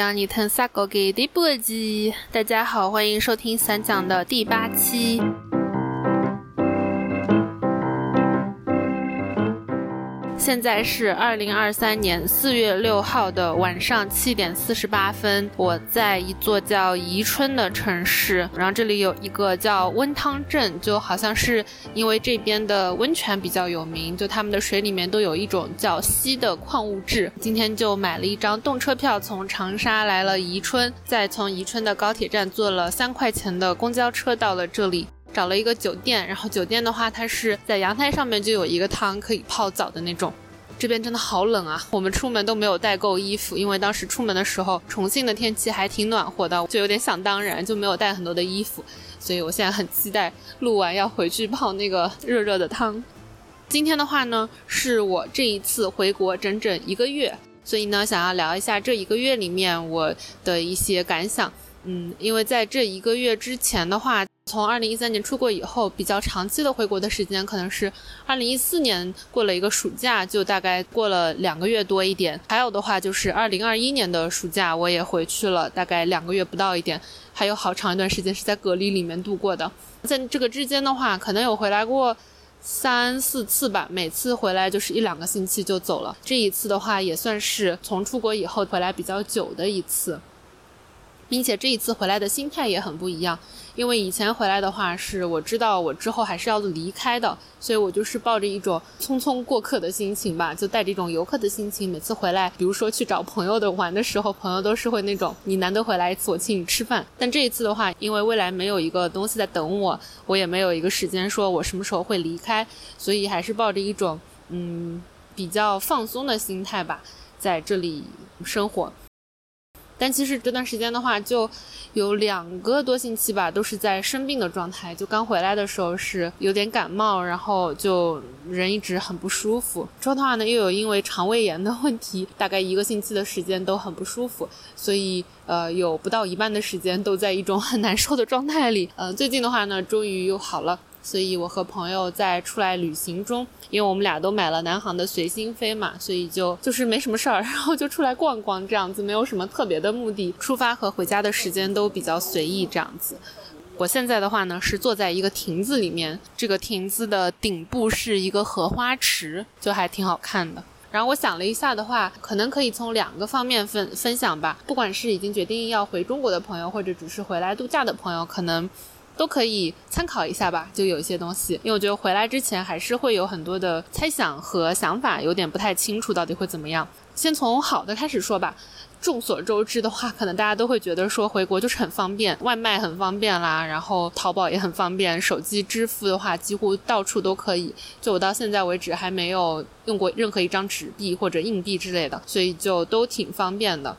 让你疼啥个给的波及？大家好，欢迎收听散讲的第八期。现在是二零二三年四月六号的晚上七点四十八分，我在一座叫宜春的城市，然后这里有一个叫温汤镇，就好像是因为这边的温泉比较有名，就他们的水里面都有一种叫硒的矿物质。今天就买了一张动车票，从长沙来了宜春，再从宜春的高铁站坐了三块钱的公交车到了这里。找了一个酒店，然后酒店的话，它是在阳台上面就有一个汤可以泡澡的那种。这边真的好冷啊，我们出门都没有带够衣服，因为当时出门的时候重庆的天气还挺暖和的，就有点想当然，就没有带很多的衣服。所以我现在很期待录完要回去泡那个热热的汤。今天的话呢，是我这一次回国整整一个月，所以呢，想要聊一下这一个月里面我的一些感想。嗯，因为在这一个月之前的话。从二零一三年出国以后，比较长期的回国的时间可能是二零一四年过了一个暑假，就大概过了两个月多一点。还有的话就是二零二一年的暑假，我也回去了，大概两个月不到一点。还有好长一段时间是在隔离里面度过的。在这个之间的话，可能有回来过三四次吧，每次回来就是一两个星期就走了。这一次的话，也算是从出国以后回来比较久的一次。并且这一次回来的心态也很不一样，因为以前回来的话是我知道我之后还是要离开的，所以我就是抱着一种匆匆过客的心情吧，就带着一种游客的心情，每次回来，比如说去找朋友的玩的时候，朋友都是会那种你难得回来一次，我请你吃饭。但这一次的话，因为未来没有一个东西在等我，我也没有一个时间说我什么时候会离开，所以还是抱着一种嗯比较放松的心态吧，在这里生活。但其实这段时间的话，就有两个多星期吧，都是在生病的状态。就刚回来的时候是有点感冒，然后就人一直很不舒服。之后的话呢，又有因为肠胃炎的问题，大概一个星期的时间都很不舒服，所以呃有不到一半的时间都在一种很难受的状态里。呃，最近的话呢，终于又好了。所以我和朋友在出来旅行中，因为我们俩都买了南航的随心飞嘛，所以就就是没什么事儿，然后就出来逛逛这样子，没有什么特别的目的。出发和回家的时间都比较随意这样子。我现在的话呢是坐在一个亭子里面，这个亭子的顶部是一个荷花池，就还挺好看的。然后我想了一下的话，可能可以从两个方面分分享吧，不管是已经决定要回中国的朋友，或者只是回来度假的朋友，可能。都可以参考一下吧，就有一些东西，因为我觉得回来之前还是会有很多的猜想和想法，有点不太清楚到底会怎么样。先从好的开始说吧。众所周知的话，可能大家都会觉得说回国就是很方便，外卖很方便啦，然后淘宝也很方便，手机支付的话几乎到处都可以。就我到现在为止还没有用过任何一张纸币或者硬币之类的，所以就都挺方便的。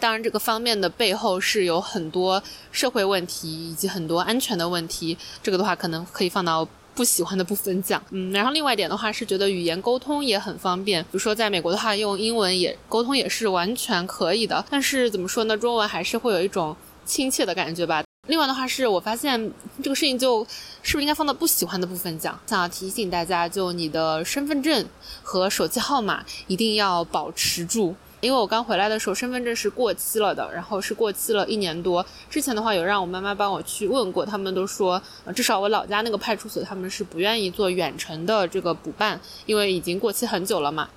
当然，这个方面的背后是有很多社会问题以及很多安全的问题。这个的话，可能可以放到不喜欢的部分讲。嗯，然后另外一点的话是觉得语言沟通也很方便。比如说，在美国的话，用英文也沟通也是完全可以的。但是怎么说呢？中文还是会有一种亲切的感觉吧。另外的话是我发现这个事情就是不是应该放到不喜欢的部分讲？想要提醒大家，就你的身份证和手机号码一定要保持住。因为我刚回来的时候，身份证是过期了的，然后是过期了一年多。之前的话有让我妈妈帮我去问过，他们都说，至少我老家那个派出所他们是不愿意做远程的这个补办，因为已经过期很久了嘛。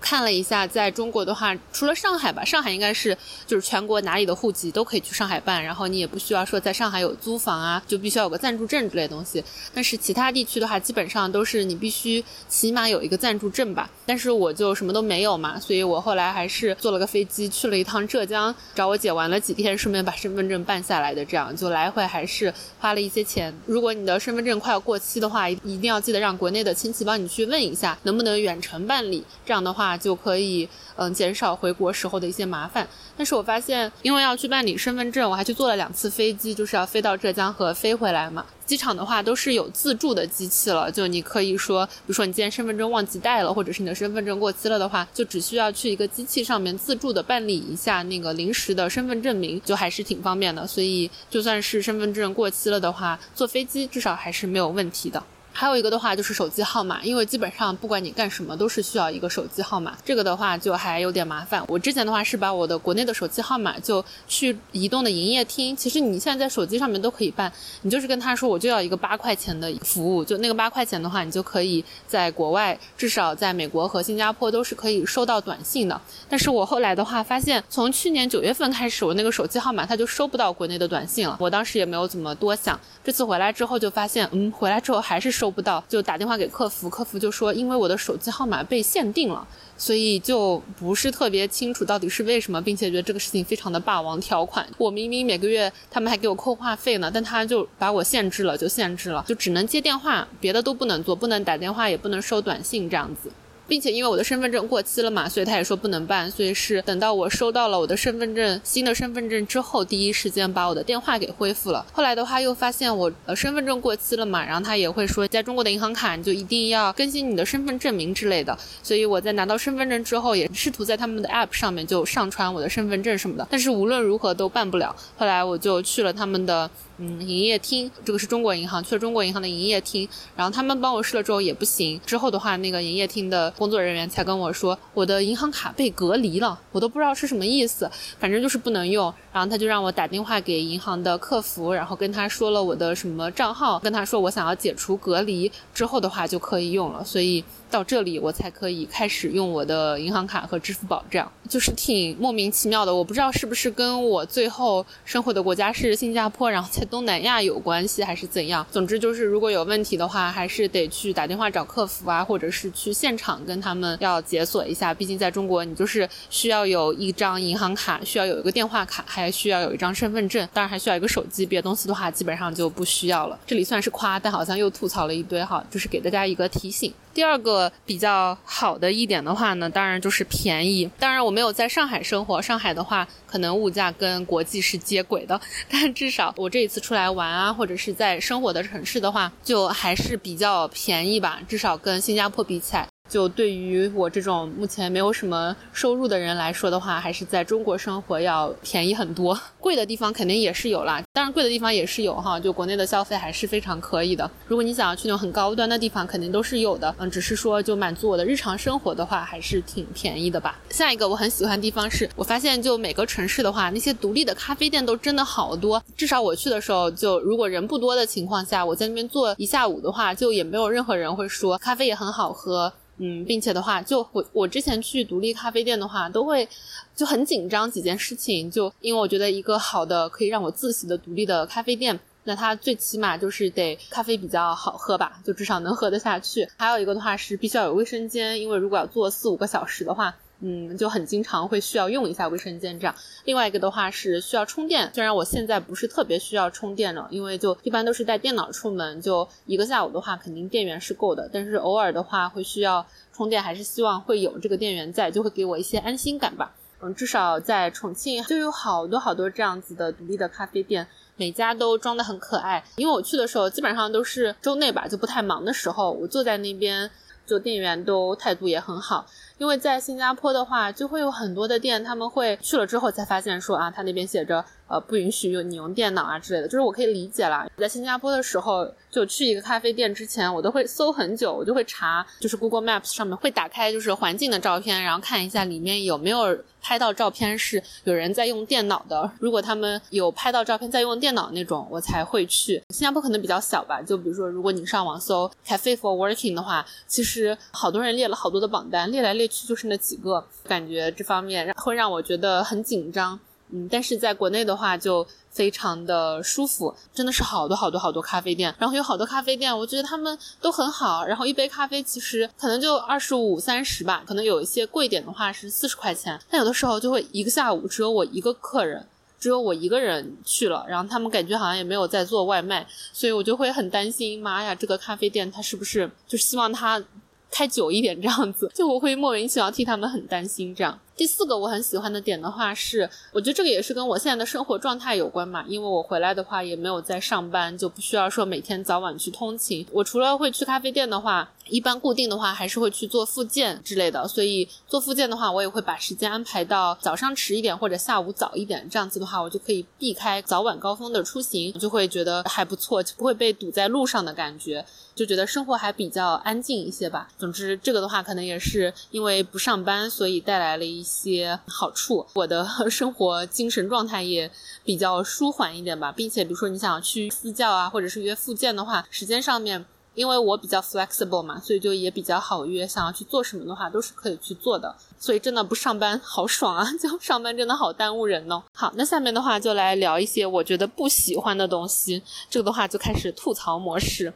看了一下，在中国的话，除了上海吧，上海应该是就是全国哪里的户籍都可以去上海办，然后你也不需要说在上海有租房啊，就必须要有个暂住证之类东西。但是其他地区的话，基本上都是你必须起码有一个暂住证吧。但是我就什么都没有嘛，所以我后来还是坐了个飞机去了一趟浙江找我姐玩了几天，顺便把身份证办下来的。这样就来回还是花了一些钱。如果你的身份证快要过期的话，一定要记得让国内的亲戚帮你去问一下，能不能远程办理。这样的话。就可以嗯减少回国时候的一些麻烦，但是我发现因为要去办理身份证，我还去坐了两次飞机，就是要飞到浙江和飞回来嘛。机场的话都是有自助的机器了，就你可以说，比如说你今天身份证忘记带了，或者是你的身份证过期了的话，就只需要去一个机器上面自助的办理一下那个临时的身份证明，就还是挺方便的。所以就算是身份证过期了的话，坐飞机至少还是没有问题的。还有一个的话就是手机号码，因为基本上不管你干什么都是需要一个手机号码，这个的话就还有点麻烦。我之前的话是把我的国内的手机号码就去移动的营业厅，其实你现在在手机上面都可以办，你就是跟他说我就要一个八块钱的服务，就那个八块钱的话，你就可以在国外，至少在美国和新加坡都是可以收到短信的。但是我后来的话发现，从去年九月份开始，我那个手机号码它就收不到国内的短信了。我当时也没有怎么多想，这次回来之后就发现，嗯，回来之后还是收收不到，就打电话给客服，客服就说因为我的手机号码被限定了。所以就不是特别清楚到底是为什么，并且觉得这个事情非常的霸王条款。我明明每个月他们还给我扣话费呢，但他就把我限制了，就限制了，就只能接电话，别的都不能做，不能打电话，也不能收短信这样子。并且因为我的身份证过期了嘛，所以他也说不能办，所以是等到我收到了我的身份证新的身份证之后，第一时间把我的电话给恢复了。后来的话又发现我呃身份证过期了嘛，然后他也会说在中国的银行卡你就一定要更新你的身份证明之类的。所以我在拿到身份证之后，也试图在他们的 app 上面就上传我的身份证什么的，但是无论如何都办不了。后来我就去了他们的。嗯，营业厅这个是中国银行，去了中国银行的营业厅，然后他们帮我试了之后也不行，之后的话那个营业厅的工作人员才跟我说我的银行卡被隔离了，我都不知道是什么意思，反正就是不能用，然后他就让我打电话给银行的客服，然后跟他说了我的什么账号，跟他说我想要解除隔离之后的话就可以用了，所以。到这里我才可以开始用我的银行卡和支付宝，这样就是挺莫名其妙的。我不知道是不是跟我最后生活的国家是新加坡，然后在东南亚有关系，还是怎样。总之就是如果有问题的话，还是得去打电话找客服啊，或者是去现场跟他们要解锁一下。毕竟在中国，你就是需要有一张银行卡，需要有一个电话卡，还还需要有一张身份证，当然还需要一个手机。别的东西的话，基本上就不需要了。这里算是夸，但好像又吐槽了一堆哈，就是给大家一个提醒。第二个比较好的一点的话呢，当然就是便宜。当然我没有在上海生活，上海的话可能物价跟国际是接轨的，但至少我这一次出来玩啊，或者是在生活的城市的话，就还是比较便宜吧，至少跟新加坡比起来。就对于我这种目前没有什么收入的人来说的话，还是在中国生活要便宜很多。贵的地方肯定也是有啦，当然贵的地方也是有哈。就国内的消费还是非常可以的。如果你想要去那种很高端的地方，肯定都是有的。嗯，只是说就满足我的日常生活的话，还是挺便宜的吧。下一个我很喜欢的地方是，我发现就每个城市的话，那些独立的咖啡店都真的好多。至少我去的时候，就如果人不多的情况下，我在那边坐一下午的话，就也没有任何人会说咖啡也很好喝。嗯，并且的话，就我我之前去独立咖啡店的话，都会就很紧张几件事情，就因为我觉得一个好的可以让我自习的独立的咖啡店，那它最起码就是得咖啡比较好喝吧，就至少能喝得下去。还有一个的话是必须要有卫生间，因为如果要坐四五个小时的话。嗯，就很经常会需要用一下卫生间这样。另外一个的话是需要充电，虽然我现在不是特别需要充电了，因为就一般都是带电脑出门，就一个下午的话肯定电源是够的。但是偶尔的话会需要充电，还是希望会有这个电源在，就会给我一些安心感吧。嗯，至少在重庆就有好多好多这样子的独立的咖啡店，每家都装的很可爱。因为我去的时候基本上都是周内吧，就不太忙的时候，我坐在那边，就店员都态度也很好。因为在新加坡的话，就会有很多的店，他们会去了之后才发现说啊，他那边写着呃不允许用你用电脑啊之类的，就是我可以理解啦。在新加坡的时候，就去一个咖啡店之前，我都会搜很久，我就会查，就是 Google Maps 上面会打开就是环境的照片，然后看一下里面有没有拍到照片是有人在用电脑的。如果他们有拍到照片在用电脑那种，我才会去。新加坡可能比较小吧，就比如说如果你上网搜 Cafe for Working 的话，其实好多人列了好多的榜单，列来列去。就是那几个，感觉这方面会让我觉得很紧张，嗯，但是在国内的话就非常的舒服，真的是好多好多好多咖啡店，然后有好多咖啡店，我觉得他们都很好，然后一杯咖啡其实可能就二十五三十吧，可能有一些贵点的话是四十块钱，但有的时候就会一个下午只有我一个客人，只有我一个人去了，然后他们感觉好像也没有在做外卖，所以我就会很担心，妈呀，这个咖啡店他是不是就希望他。开久一点这样子，就我会莫名其妙替他们很担心这样。第四个我很喜欢的点的话是，我觉得这个也是跟我现在的生活状态有关嘛，因为我回来的话也没有在上班，就不需要说每天早晚去通勤。我除了会去咖啡店的话，一般固定的话还是会去做复健之类的，所以做复健的话，我也会把时间安排到早上迟一点或者下午早一点，这样子的话，我就可以避开早晚高峰的出行，就会觉得还不错，就不会被堵在路上的感觉，就觉得生活还比较安静一些吧。总之，这个的话可能也是因为不上班，所以带来了一些好处，我的生活精神状态也比较舒缓一点吧，并且比如说你想去私教啊，或者是约复健的话，时间上面。因为我比较 flexible 嘛，所以就也比较好约。想要去做什么的话，都是可以去做的。所以真的不上班好爽啊！就上班真的好耽误人呢。好，那下面的话就来聊一些我觉得不喜欢的东西。这个的话就开始吐槽模式。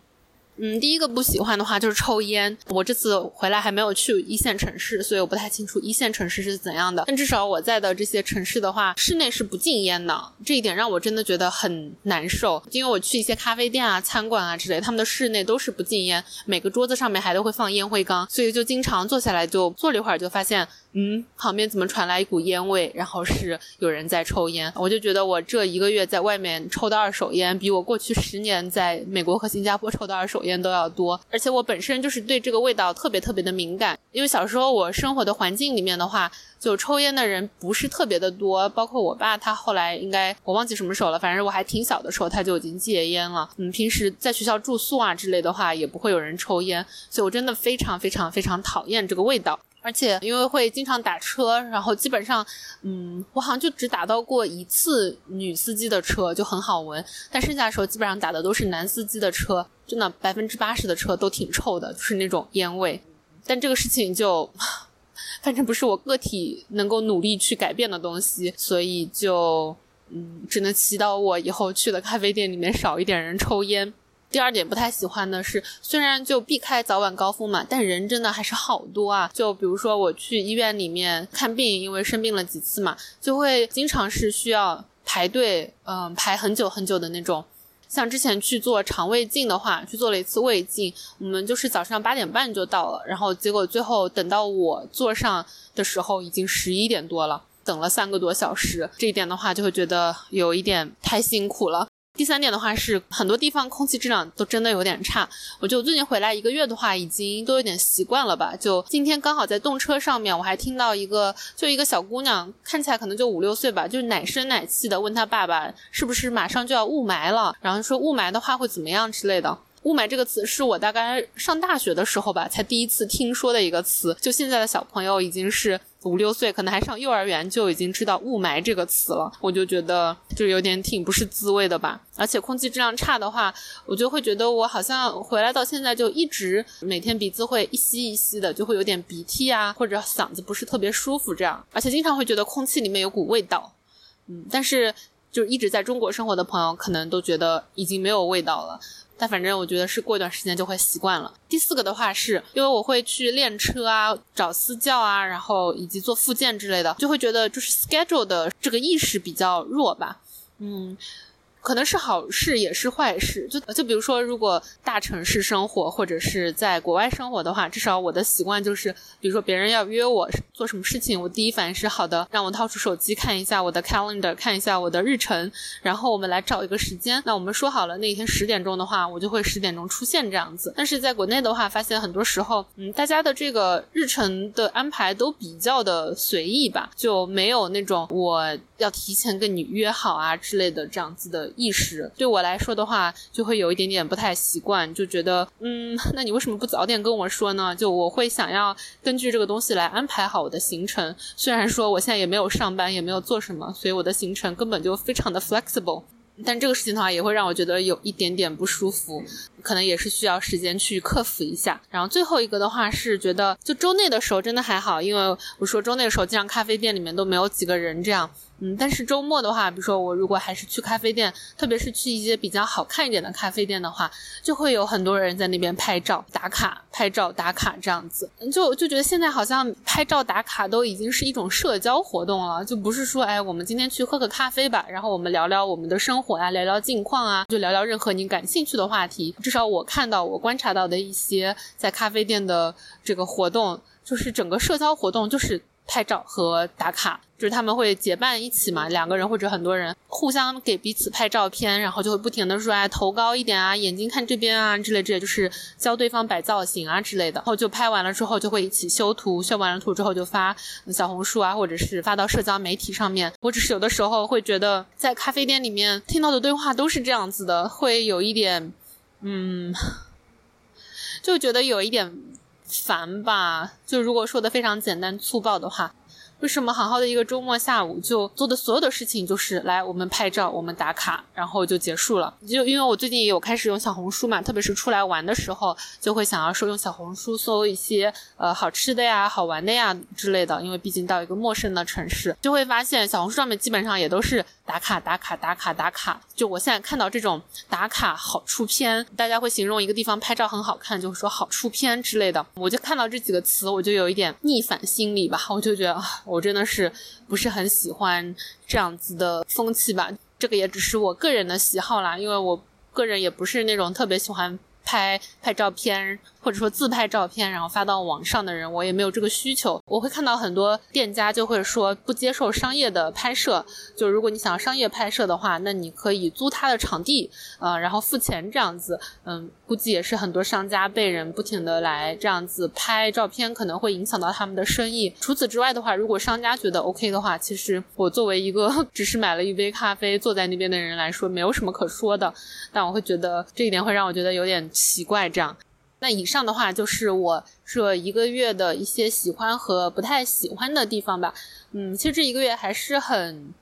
嗯，第一个不喜欢的话就是抽烟。我这次回来还没有去一线城市，所以我不太清楚一线城市是怎样的。但至少我在的这些城市的话，室内是不禁烟的。这一点让我真的觉得很难受。因为我去一些咖啡店啊、餐馆啊之类，他们的室内都是不禁烟，每个桌子上面还都会放烟灰缸，所以就经常坐下来就坐了一会儿，就发现。嗯，旁边怎么传来一股烟味？然后是有人在抽烟，我就觉得我这一个月在外面抽的二手烟，比我过去十年在美国和新加坡抽的二手烟都要多。而且我本身就是对这个味道特别特别的敏感，因为小时候我生活的环境里面的话，就抽烟的人不是特别的多。包括我爸，他后来应该我忘记什么时候了，反正我还挺小的时候他就已经戒烟了。嗯，平时在学校住宿啊之类的话，也不会有人抽烟，所以我真的非常非常非常讨厌这个味道。而且因为会经常打车，然后基本上，嗯，我好像就只打到过一次女司机的车，就很好闻。但剩下的时候基本上打的都是男司机的车，真的百分之八十的车都挺臭的，就是那种烟味。但这个事情就，反正不是我个体能够努力去改变的东西，所以就，嗯，只能祈祷我以后去的咖啡店里面少一点人抽烟。第二点不太喜欢的是，虽然就避开早晚高峰嘛，但人真的还是好多啊。就比如说我去医院里面看病，因为生病了几次嘛，就会经常是需要排队，嗯，排很久很久的那种。像之前去做肠胃镜的话，去做了一次胃镜，我们就是早上八点半就到了，然后结果最后等到我坐上的时候已经十一点多了，等了三个多小时。这一点的话，就会觉得有一点太辛苦了。第三点的话是，很多地方空气质量都真的有点差。我觉得我最近回来一个月的话，已经都有点习惯了吧。就今天刚好在动车上面，我还听到一个，就一个小姑娘，看起来可能就五六岁吧，就是奶声奶气的问她爸爸，是不是马上就要雾霾了？然后说雾霾的话会怎么样之类的。雾霾这个词是我大概上大学的时候吧，才第一次听说的一个词。就现在的小朋友已经是。五六岁可能还上幼儿园就已经知道雾霾这个词了，我就觉得就有点挺不是滋味的吧。而且空气质量差的话，我就会觉得我好像回来到现在就一直每天鼻子会一吸一吸的，就会有点鼻涕啊，或者嗓子不是特别舒服这样。而且经常会觉得空气里面有股味道，嗯，但是就一直在中国生活的朋友可能都觉得已经没有味道了。但反正我觉得是过一段时间就会习惯了。第四个的话是因为我会去练车啊、找私教啊，然后以及做复健之类的，就会觉得就是 schedule 的这个意识比较弱吧，嗯。可能是好事，也是坏事。就就比如说，如果大城市生活或者是在国外生活的话，至少我的习惯就是，比如说别人要约我做什么事情，我第一反应是好的，让我掏出手机看一下我的 calendar，看一下我的日程，然后我们来找一个时间。那我们说好了，那天十点钟的话，我就会十点钟出现这样子。但是在国内的话，发现很多时候，嗯，大家的这个日程的安排都比较的随意吧，就没有那种我要提前跟你约好啊之类的这样子的。意识对我来说的话，就会有一点点不太习惯，就觉得，嗯，那你为什么不早点跟我说呢？就我会想要根据这个东西来安排好我的行程。虽然说我现在也没有上班，也没有做什么，所以我的行程根本就非常的 flexible。但这个事情的话，也会让我觉得有一点点不舒服，可能也是需要时间去克服一下。然后最后一个的话是觉得，就周内的时候真的还好，因为我说周内的时候，经常咖啡店里面都没有几个人这样。嗯，但是周末的话，比如说我如果还是去咖啡店，特别是去一些比较好看一点的咖啡店的话，就会有很多人在那边拍照打卡、拍照打卡这样子。就就觉得现在好像拍照打卡都已经是一种社交活动了，就不是说哎，我们今天去喝个咖啡吧，然后我们聊聊我们的生活啊，聊聊近况啊，就聊聊任何你感兴趣的话题。至少我看到、我观察到的一些在咖啡店的这个活动，就是整个社交活动就是。拍照和打卡。就是他们会结伴一起嘛，两个人或者很多人互相给彼此拍照片，然后就会不停的说，哎，头高一点啊，眼睛看这边啊，之类之类，就是教对方摆造型啊之类的。然后就拍完了之后就会一起修图，修完了图之后就发小红书啊，或者是发到社交媒体上面。我只是有的时候会觉得，在咖啡店里面听到的对话都是这样子的，会有一点，嗯，就觉得有一点烦吧。就如果说的非常简单粗暴的话。为什么好好的一个周末下午就做的所有的事情就是来我们拍照，我们打卡，然后就结束了？就因为我最近也有开始用小红书嘛，特别是出来玩的时候，就会想要说用小红书搜一些呃好吃的呀、好玩的呀之类的。因为毕竟到一个陌生的城市，就会发现小红书上面基本上也都是打卡、打卡、打卡、打卡。就我现在看到这种打卡好出片，大家会形容一个地方拍照很好看，就是说好出片之类的。我就看到这几个词，我就有一点逆反心理吧，我就觉得。我真的是不是很喜欢这样子的风气吧？这个也只是我个人的喜好啦，因为我个人也不是那种特别喜欢拍拍照片。或者说自拍照片然后发到网上的人，我也没有这个需求。我会看到很多店家就会说不接受商业的拍摄，就如果你想要商业拍摄的话，那你可以租他的场地，呃，然后付钱这样子。嗯，估计也是很多商家被人不停的来这样子拍照片，可能会影响到他们的生意。除此之外的话，如果商家觉得 OK 的话，其实我作为一个只是买了一杯咖啡坐在那边的人来说，没有什么可说的。但我会觉得这一点会让我觉得有点奇怪，这样。那以上的话就是我这一个月的一些喜欢和不太喜欢的地方吧。嗯，其实这一个月还是很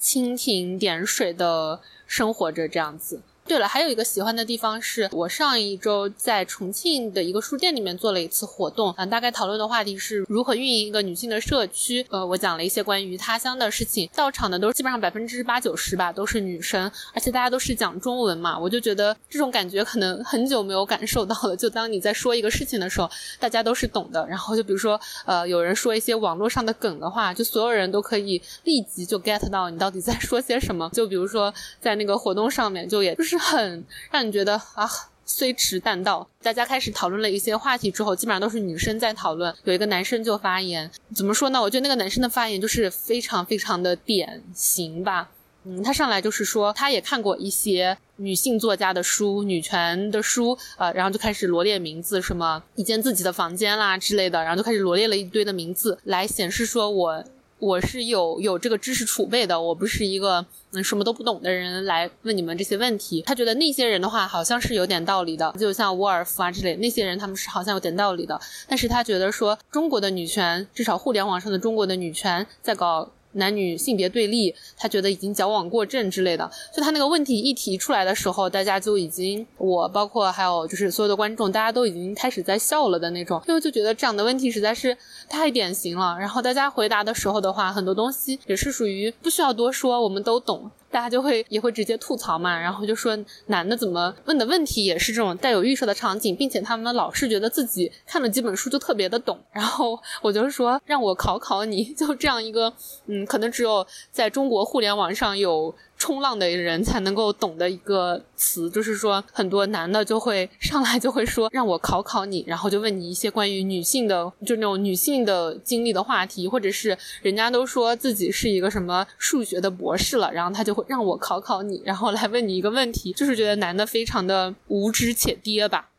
蜻蜓点水的生活着这样子。对了，还有一个喜欢的地方是我上一周在重庆的一个书店里面做了一次活动，啊，大概讨论的话题是如何运营一个女性的社区。呃，我讲了一些关于他乡的事情，到场的都基本上百分之八九十吧，都是女生，而且大家都是讲中文嘛，我就觉得这种感觉可能很久没有感受到了。就当你在说一个事情的时候，大家都是懂的。然后就比如说，呃，有人说一些网络上的梗的话，就所有人都可以立即就 get 到你到底在说些什么。就比如说在那个活动上面，就也就是。是很让你觉得啊，虽迟但到。大家开始讨论了一些话题之后，基本上都是女生在讨论。有一个男生就发言，怎么说呢？我觉得那个男生的发言就是非常非常的典型吧。嗯，他上来就是说，他也看过一些女性作家的书、女权的书，呃，然后就开始罗列名字，什么一间自己的房间啦之类的，然后就开始罗列了一堆的名字，来显示说我。我是有有这个知识储备的，我不是一个嗯什么都不懂的人来问你们这些问题。他觉得那些人的话好像是有点道理的，就像沃尔夫啊之类那些人，他们是好像有点道理的。但是他觉得说中国的女权，至少互联网上的中国的女权在搞。男女性别对立，他觉得已经矫枉过正之类的。就他那个问题一提出来的时候，大家就已经，我包括还有就是所有的观众，大家都已经开始在笑了的那种，因为就觉得这样的问题实在是太典型了。然后大家回答的时候的话，很多东西也是属于不需要多说，我们都懂。大家就会也会直接吐槽嘛，然后就说男的怎么问的问题也是这种带有预设的场景，并且他们老是觉得自己看了几本书就特别的懂。然后我就说让我考考你，就这样一个嗯，可能只有在中国互联网上有。冲浪的人才能够懂的一个词，就是说很多男的就会上来就会说让我考考你，然后就问你一些关于女性的，就那种女性的经历的话题，或者是人家都说自己是一个什么数学的博士了，然后他就会让我考考你，然后来问你一个问题，就是觉得男的非常的无知且爹吧。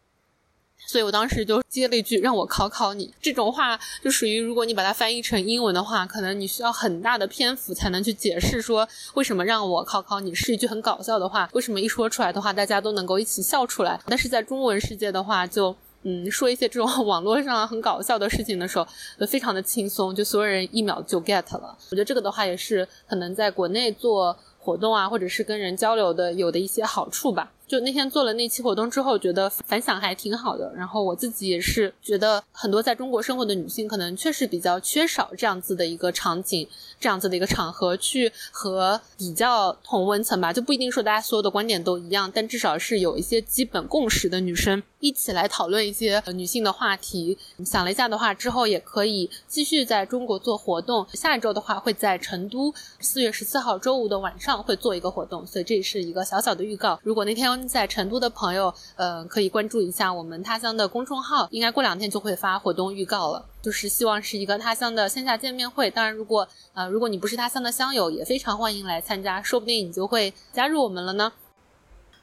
所以我当时就接了一句让我考考你，这种话就属于如果你把它翻译成英文的话，可能你需要很大的篇幅才能去解释说为什么让我考考你是一句很搞笑的话，为什么一说出来的话大家都能够一起笑出来。但是在中文世界的话，就嗯说一些这种 网络上很搞笑的事情的时候，就非常的轻松，就所有人一秒就 get 了。我觉得这个的话也是可能在国内做活动啊，或者是跟人交流的有的一些好处吧。就那天做了那期活动之后，觉得反响还挺好的。然后我自己也是觉得，很多在中国生活的女性可能确实比较缺少这样子的一个场景，这样子的一个场合去和比较同温层吧，就不一定说大家所有的观点都一样，但至少是有一些基本共识的女生一起来讨论一些女性的话题。想了一下的话，之后也可以继续在中国做活动。下一周的话会在成都，四月十四号周五的晚上会做一个活动，所以这是一个小小的预告。如果那天。在成都的朋友，呃，可以关注一下我们他乡的公众号，应该过两天就会发活动预告了。就是希望是一个他乡的线下见面会。当然，如果呃如果你不是他乡的乡友，也非常欢迎来参加，说不定你就会加入我们了呢。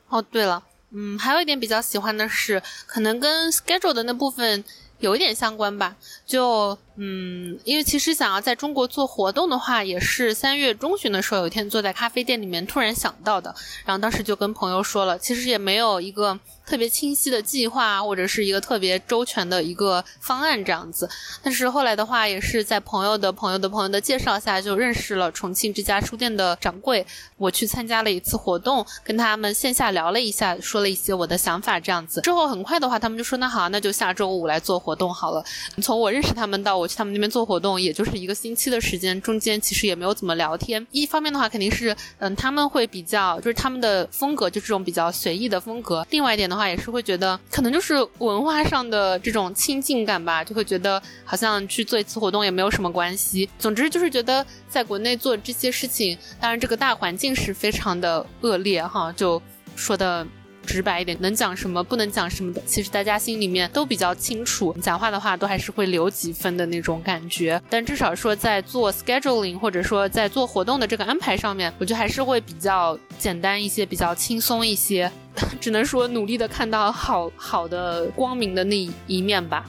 哦，对了，嗯，还有一点比较喜欢的是，可能跟 schedule 的那部分有一点相关吧，就。嗯，因为其实想要在中国做活动的话，也是三月中旬的时候，有一天坐在咖啡店里面突然想到的。然后当时就跟朋友说了，其实也没有一个特别清晰的计划，或者是一个特别周全的一个方案这样子。但是后来的话，也是在朋友的朋友的朋友的介绍下，就认识了重庆这家书店的掌柜。我去参加了一次活动，跟他们线下聊了一下，说了一些我的想法这样子。之后很快的话，他们就说那好，那就下周五来做活动好了。从我认识他们到我。去他们那边做活动，也就是一个星期的时间，中间其实也没有怎么聊天。一方面的话，肯定是，嗯，他们会比较，就是他们的风格就这种比较随意的风格。另外一点的话，也是会觉得，可能就是文化上的这种亲近感吧，就会觉得好像去做一次活动也没有什么关系。总之就是觉得在国内做这些事情，当然这个大环境是非常的恶劣哈，就说的。直白一点，能讲什么，不能讲什么的，其实大家心里面都比较清楚。讲话的话，都还是会留几分的那种感觉。但至少说，在做 scheduling 或者说在做活动的这个安排上面，我觉得还是会比较简单一些，比较轻松一些。只能说努力的看到好好的光明的那一面吧。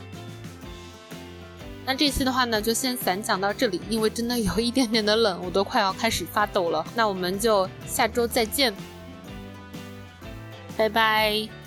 那这期的话呢，就先散讲到这里，因为真的有一点点的冷，我都快要开始发抖了。那我们就下周再见。拜拜。